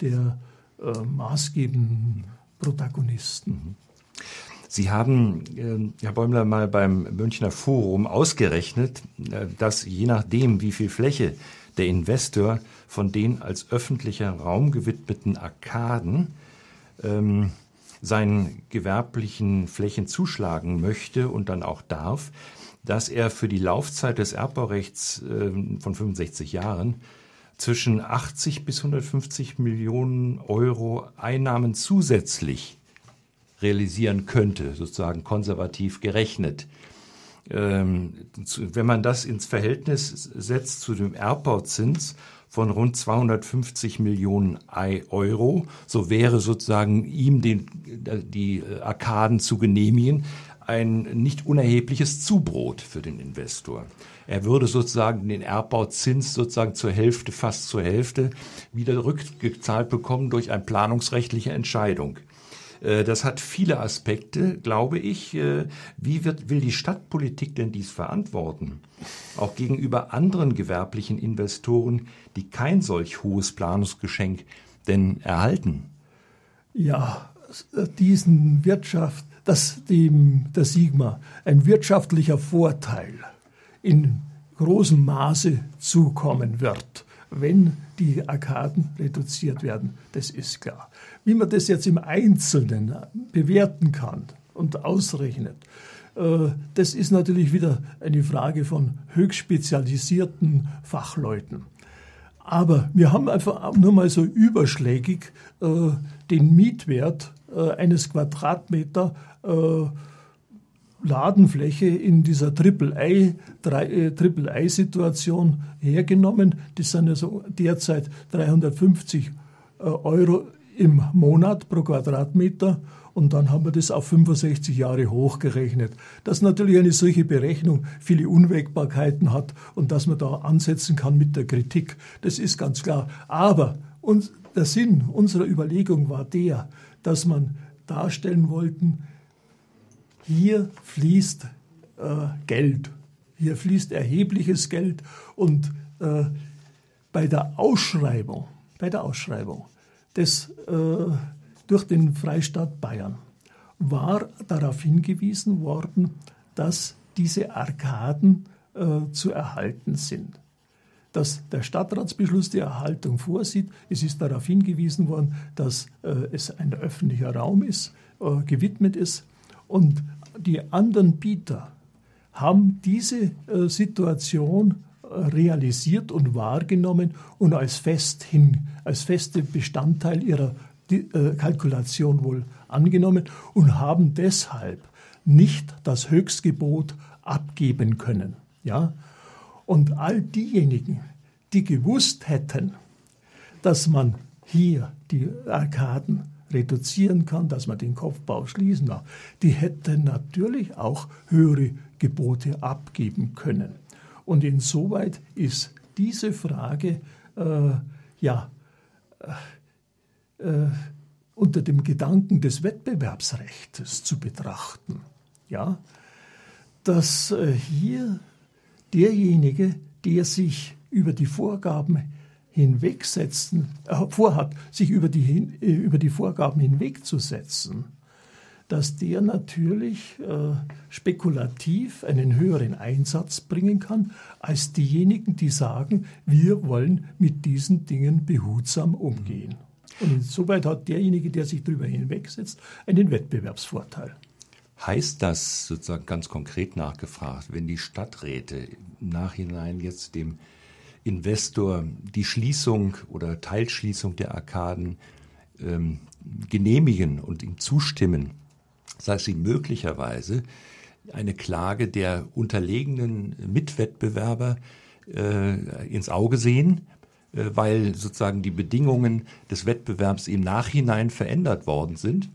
der äh, maßgebenden Protagonisten. Sie haben, äh, Herr Bäumler, mal beim Münchner Forum ausgerechnet, äh, dass je nachdem, wie viel Fläche der Investor von den als öffentlicher Raum gewidmeten Arkaden ähm, seinen gewerblichen Flächen zuschlagen möchte und dann auch darf, dass er für die Laufzeit des Erbbaurechts äh, von 65 Jahren zwischen 80 bis 150 Millionen Euro Einnahmen zusätzlich realisieren könnte, sozusagen konservativ gerechnet. Ähm, wenn man das ins Verhältnis setzt zu dem Erbbauzins von rund 250 Millionen Euro, so wäre sozusagen ihm den, die Arkaden zu genehmigen ein nicht unerhebliches Zubrot für den Investor. Er würde sozusagen den Erbbauzins sozusagen zur Hälfte, fast zur Hälfte wieder rückgezahlt bekommen durch eine planungsrechtliche Entscheidung. Äh, das hat viele Aspekte, glaube ich. Äh, wie wird, will die Stadtpolitik denn dies verantworten? Auch gegenüber anderen gewerblichen Investoren, die kein solch hohes Planungsgeschenk denn erhalten? Ja, diesen Wirtschaft, dass dem, der Sigma ein wirtschaftlicher Vorteil in großem Maße zukommen wird, wenn die Arkaden reduziert werden, das ist klar. Wie man das jetzt im Einzelnen bewerten kann und ausrechnet, äh, das ist natürlich wieder eine Frage von höchst spezialisierten Fachleuten. Aber wir haben einfach nur mal so überschlägig äh, den Mietwert äh, eines Quadratmeter Ladenfläche in dieser Triple-A-Situation hergenommen. Das sind also derzeit 350 Euro im Monat pro Quadratmeter und dann haben wir das auf 65 Jahre hochgerechnet. Dass natürlich eine solche Berechnung viele Unwägbarkeiten hat und dass man da ansetzen kann mit der Kritik, das ist ganz klar. Aber uns, der Sinn unserer Überlegung war der, dass man darstellen wollten, hier fließt äh, Geld, hier fließt erhebliches Geld und äh, bei der Ausschreibung, bei der Ausschreibung des, äh, durch den Freistaat Bayern war darauf hingewiesen worden, dass diese Arkaden äh, zu erhalten sind. Dass der Stadtratsbeschluss die Erhaltung vorsieht. Es ist darauf hingewiesen worden, dass äh, es ein öffentlicher Raum ist, äh, gewidmet ist. Und die anderen Bieter haben diese äh, Situation realisiert und wahrgenommen und als fest hin, als feste Bestandteil ihrer äh, Kalkulation wohl angenommen und haben deshalb nicht das Höchstgebot abgeben können. Ja? Und all diejenigen, die gewusst hätten, dass man hier die Arkaden reduzieren kann, dass man den Kopfbau schließen darf, die hätten natürlich auch höhere Gebote abgeben können. Und insoweit ist diese Frage äh, ja äh, äh, unter dem Gedanken des Wettbewerbsrechts zu betrachten. Ja? dass äh, hier derjenige, der sich über die Vorgaben hinwegsetzen, äh, vorhat, sich über die, äh, über die Vorgaben hinwegzusetzen, dass der natürlich äh, spekulativ einen höheren Einsatz bringen kann als diejenigen, die sagen, wir wollen mit diesen Dingen behutsam umgehen. Und insoweit hat derjenige, der sich darüber hinwegsetzt, einen Wettbewerbsvorteil. Heißt das sozusagen ganz konkret nachgefragt, wenn die Stadträte im Nachhinein jetzt dem Investor die Schließung oder Teilschließung der Arkaden ähm, genehmigen und ihm zustimmen, dass sie möglicherweise eine Klage der unterlegenen Mitwettbewerber äh, ins Auge sehen, äh, weil sozusagen die Bedingungen des Wettbewerbs im Nachhinein verändert worden sind?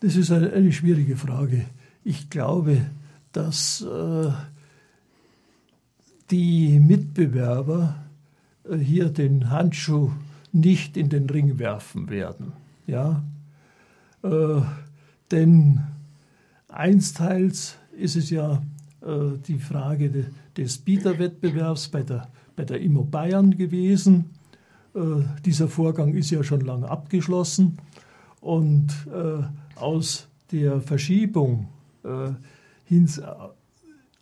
Das ist eine, eine schwierige Frage. Ich glaube, dass äh, die Mitbewerber äh, hier den Handschuh nicht in den Ring werfen werden. Ja? Äh, denn einsteils ist es ja äh, die Frage de, des Bieterwettbewerbs bei der, bei der Immo Bayern gewesen. Äh, dieser Vorgang ist ja schon lange abgeschlossen und äh, aus der Verschiebung äh, hin,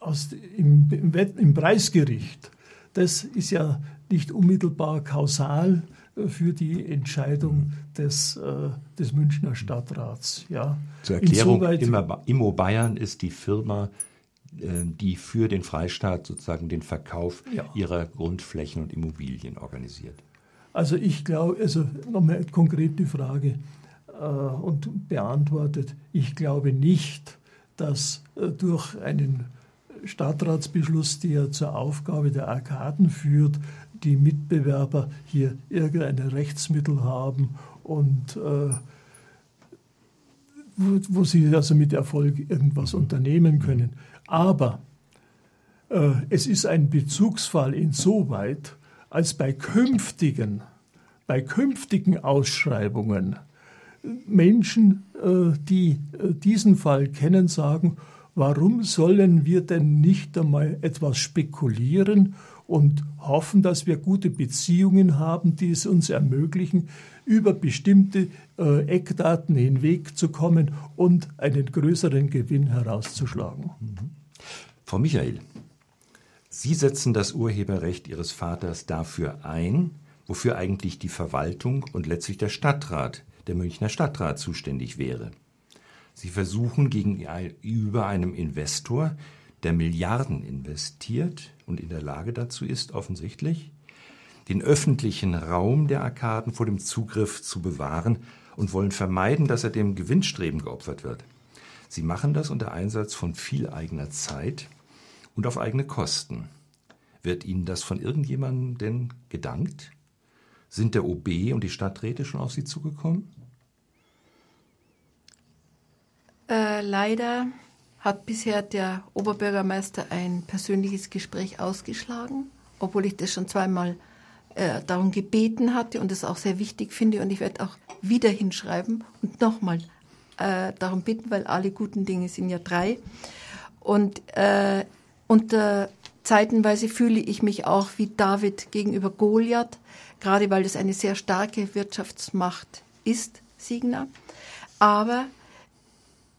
aus, im, im, im Preisgericht, das ist ja nicht unmittelbar kausal äh, für die Entscheidung des, äh, des Münchner Stadtrats. Ja. Zur Erklärung, Insoweit, Immo Bayern ist die Firma, äh, die für den Freistaat sozusagen den Verkauf ja. ihrer Grundflächen und Immobilien organisiert. Also ich glaube, also nochmal konkret die Frage äh, und beantwortet, ich glaube nicht, dass äh, durch einen Stadtratsbeschluss, der zur Aufgabe der Arkaden führt, die Mitbewerber hier irgendeine Rechtsmittel haben und äh, wo, wo, sie also mit Erfolg irgendwas unternehmen können. Aber äh, es ist ein Bezugsfall insoweit, als bei künftigen, bei künftigen Ausschreibungen Menschen, äh, die äh, diesen Fall kennen, sagen, warum sollen wir denn nicht einmal etwas spekulieren und hoffen, dass wir gute Beziehungen haben, die es uns ermöglichen, über bestimmte äh, Eckdaten hinwegzukommen und einen größeren Gewinn herauszuschlagen. Mhm. Frau Michael, Sie setzen das Urheberrecht Ihres Vaters dafür ein, wofür eigentlich die Verwaltung und letztlich der Stadtrat, der Münchner Stadtrat zuständig wäre. Sie versuchen gegenüber einem Investor, der Milliarden investiert und in der Lage dazu ist, offensichtlich, den öffentlichen Raum der Arkaden vor dem Zugriff zu bewahren und wollen vermeiden, dass er dem Gewinnstreben geopfert wird. Sie machen das unter Einsatz von viel eigener Zeit und auf eigene Kosten. Wird Ihnen das von irgendjemandem denn gedankt? Sind der OB und die Stadträte schon auf Sie zugekommen? Äh, leider hat bisher der Oberbürgermeister ein persönliches Gespräch ausgeschlagen, obwohl ich das schon zweimal äh, darum gebeten hatte und es auch sehr wichtig finde. Und ich werde auch wieder hinschreiben und nochmal äh, darum bitten, weil alle guten Dinge sind ja drei. Und äh, unter Zeitenweise fühle ich mich auch wie David gegenüber Goliath, gerade weil das eine sehr starke Wirtschaftsmacht ist, Signa. Aber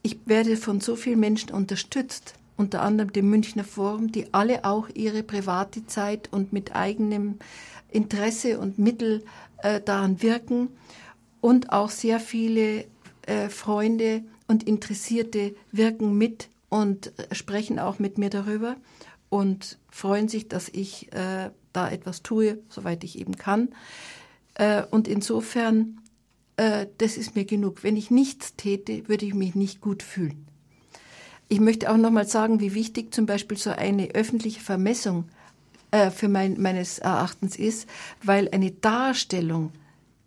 ich werde von so vielen Menschen unterstützt, unter anderem dem Münchner Forum, die alle auch ihre private Zeit und mit eigenem Interesse und Mittel äh, daran wirken und auch sehr viele äh, Freunde und Interessierte wirken mit und sprechen auch mit mir darüber und freuen sich, dass ich äh, da etwas tue, soweit ich eben kann. Äh, und insofern äh, das ist mir genug. Wenn ich nichts täte, würde ich mich nicht gut fühlen. Ich möchte auch noch mal sagen, wie wichtig zum Beispiel so eine öffentliche Vermessung äh, für mein, meines Erachtens ist, weil eine Darstellung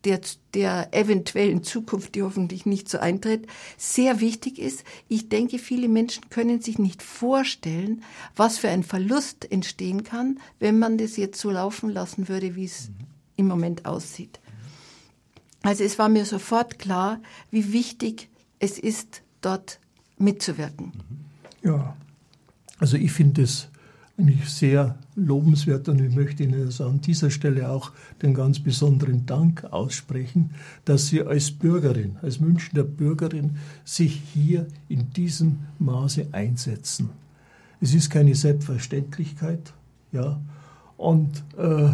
der, der eventuellen Zukunft, die hoffentlich nicht so eintritt, sehr wichtig ist. Ich denke, viele Menschen können sich nicht vorstellen, was für ein Verlust entstehen kann, wenn man das jetzt so laufen lassen würde, wie es im Moment aussieht. Also es war mir sofort klar, wie wichtig es ist, dort mitzuwirken. Ja, also ich finde es eigentlich sehr lobenswert und ich möchte Ihnen also an dieser Stelle auch den ganz besonderen Dank aussprechen, dass Sie als Bürgerin, als Münchner Bürgerin sich hier in diesem Maße einsetzen. Es ist keine Selbstverständlichkeit, ja, und äh,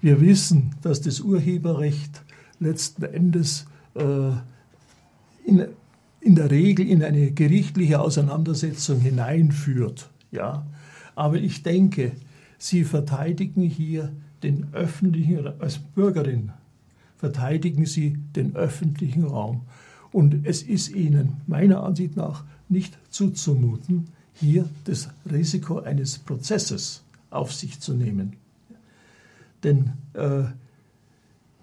wir wissen, dass das Urheberrecht letzten Endes äh, in, in der Regel in eine gerichtliche Auseinandersetzung hineinführt, ja. Aber ich denke, Sie verteidigen hier den öffentlichen, als Bürgerin verteidigen Sie den öffentlichen Raum. Und es ist Ihnen meiner Ansicht nach nicht zuzumuten, hier das Risiko eines Prozesses auf sich zu nehmen. Denn äh,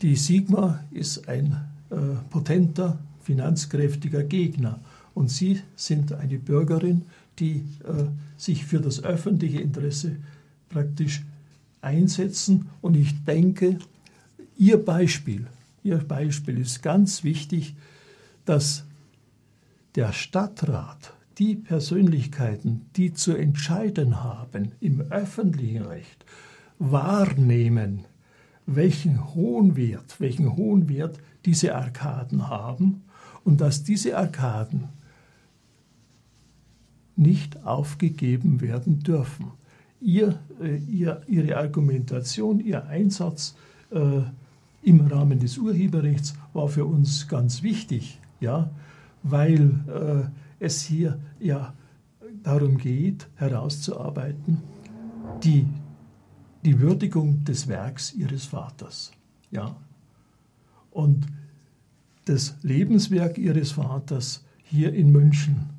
die Sigma ist ein äh, potenter, finanzkräftiger Gegner. Und Sie sind eine Bürgerin, die äh, sich für das öffentliche Interesse praktisch einsetzen. Und ich denke, Ihr Beispiel, Ihr Beispiel ist ganz wichtig, dass der Stadtrat, die Persönlichkeiten, die zu entscheiden haben im öffentlichen Recht, wahrnehmen, welchen hohen Wert, welchen hohen Wert diese Arkaden haben und dass diese Arkaden nicht aufgegeben werden dürfen. Ihr, äh, ihr, ihre Argumentation, Ihr Einsatz äh, im Rahmen des Urheberrechts war für uns ganz wichtig, ja, weil äh, es hier ja darum geht, herauszuarbeiten, die, die Würdigung des Werks Ihres Vaters. Ja. Und das Lebenswerk Ihres Vaters hier in München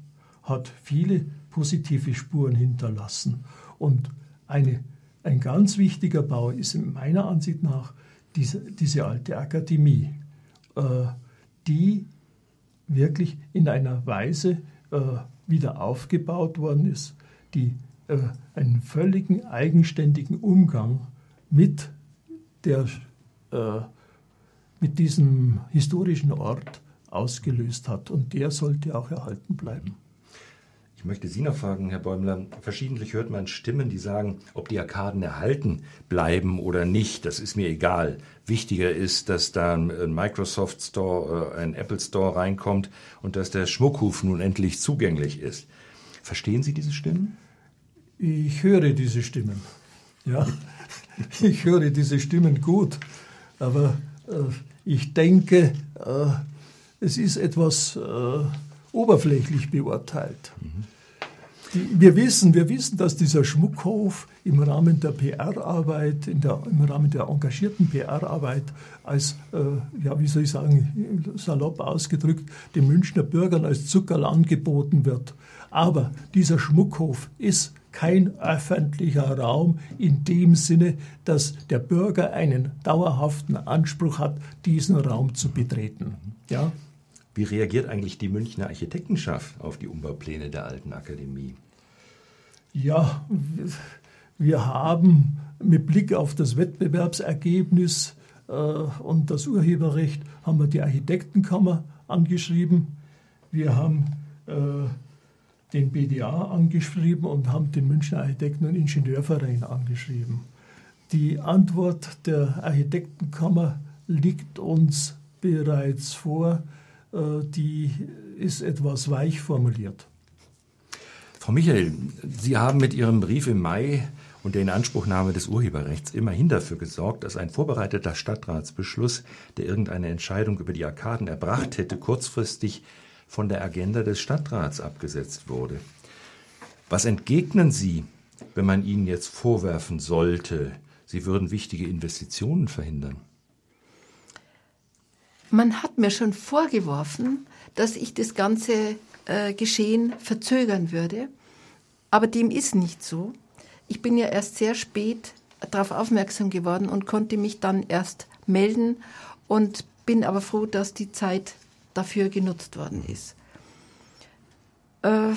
hat viele positive Spuren hinterlassen. Und eine, ein ganz wichtiger Bau ist meiner Ansicht nach diese, diese alte Akademie, äh, die wirklich in einer Weise äh, wieder aufgebaut worden ist, die einen völligen eigenständigen Umgang mit, der, äh, mit diesem historischen Ort ausgelöst hat. Und der sollte auch erhalten bleiben. Ich möchte Sie noch fragen, Herr Bäumler. Verschiedentlich hört man Stimmen, die sagen, ob die Arkaden erhalten bleiben oder nicht, das ist mir egal. Wichtiger ist, dass da ein Microsoft Store, äh, ein Apple Store reinkommt und dass der Schmuckhof nun endlich zugänglich ist. Verstehen Sie diese Stimmen? Ich höre diese Stimmen. Ja, ich höre diese Stimmen gut. Aber äh, ich denke, äh, es ist etwas äh, oberflächlich beurteilt. Die, wir, wissen, wir wissen, dass dieser Schmuckhof im Rahmen der PR-Arbeit, im Rahmen der engagierten PR-Arbeit als, äh, ja, wie soll ich sagen, salopp ausgedrückt, den Münchner Bürgern als Zuckerl angeboten wird. Aber dieser Schmuckhof ist kein öffentlicher Raum in dem Sinne, dass der Bürger einen dauerhaften Anspruch hat, diesen Raum zu betreten. Ja? Wie reagiert eigentlich die Münchner Architektenschaft auf die Umbaupläne der alten Akademie? Ja, wir haben mit Blick auf das Wettbewerbsergebnis äh, und das Urheberrecht haben wir die Architektenkammer angeschrieben. Wir haben äh, den BDA angeschrieben und haben den Münchner Architekten- und Ingenieurverein angeschrieben. Die Antwort der Architektenkammer liegt uns bereits vor. Äh, die ist etwas weich formuliert. Frau Michael, Sie haben mit Ihrem Brief im Mai und der Inanspruchnahme des Urheberrechts immerhin dafür gesorgt, dass ein vorbereiteter Stadtratsbeschluss, der irgendeine Entscheidung über die Arkaden erbracht hätte, kurzfristig von der Agenda des Stadtrats abgesetzt wurde. Was entgegnen Sie, wenn man Ihnen jetzt vorwerfen sollte, Sie würden wichtige Investitionen verhindern? Man hat mir schon vorgeworfen, dass ich das ganze äh, Geschehen verzögern würde. Aber dem ist nicht so. Ich bin ja erst sehr spät darauf aufmerksam geworden und konnte mich dann erst melden und bin aber froh, dass die Zeit dafür genutzt worden ist. Äh,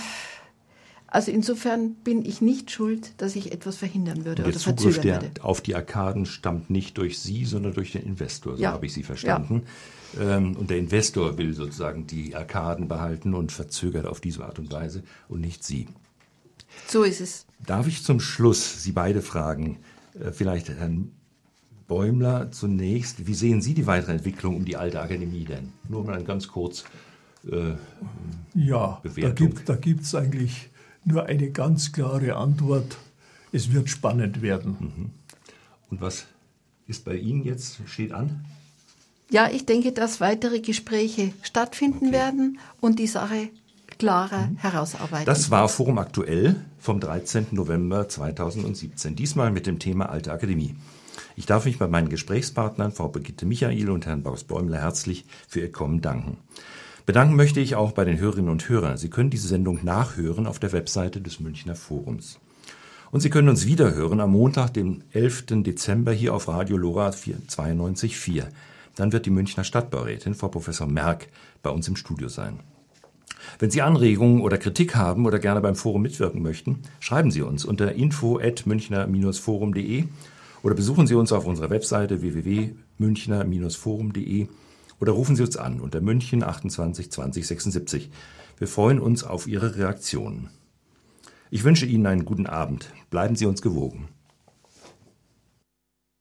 Also insofern bin ich nicht schuld, dass ich etwas verhindern würde der oder Zugriff verzögern der, würde. auf die Arkaden stammt nicht durch Sie, sondern durch den Investor, so Ja. habe ich Sie verstanden. Ähm, und der Investor will sozusagen die Arkaden behalten und verzögert auf diese Art und Weise und nicht Sie. So ist es. Darf ich zum Schluss Sie beide fragen, äh, vielleicht Herrn Bäumler zunächst, wie sehen Sie die weitere Entwicklung um die alte Akademie denn? Nur mal ganz kurz. Äh, Ja, da Bewertung. gibt da gibt's eigentlich nur eine ganz klare Antwort. Es wird spannend werden. und was ist bei Ihnen jetzt, steht an? Ja, ich denke, dass weitere Gespräche stattfinden werden und die Sache klarer herausarbeiten. Das war Forum Aktuell vom 13. November 2017. Diesmal mit dem Thema Alte Akademie. Ich darf mich bei meinen Gesprächspartnern, Frau Brigitte Michael und Herrn Baus Bäumler, herzlich für Ihr Kommen danken. Bedanken möchte ich auch bei den Hörerinnen und Hörern. Sie können diese Sendung nachhören auf der Webseite des Münchner Forums. Und Sie können uns wiederhören am Montag, dem 11. Dezember hier auf Radio Lora 92.4. Dann wird die Münchner Stadtbaurätin, Frau Professor Merck, bei uns im Studio sein. Wenn Sie Anregungen oder Kritik haben oder gerne beim Forum mitwirken möchten, schreiben Sie uns unter info@münchner-forum.de oder besuchen Sie uns auf unserer Webseite www.münchner-forum.de oder rufen Sie uns an unter München 28 20 76. Wir freuen uns auf Ihre Reaktionen. Ich wünsche Ihnen einen guten Abend. Bleiben Sie uns gewogen.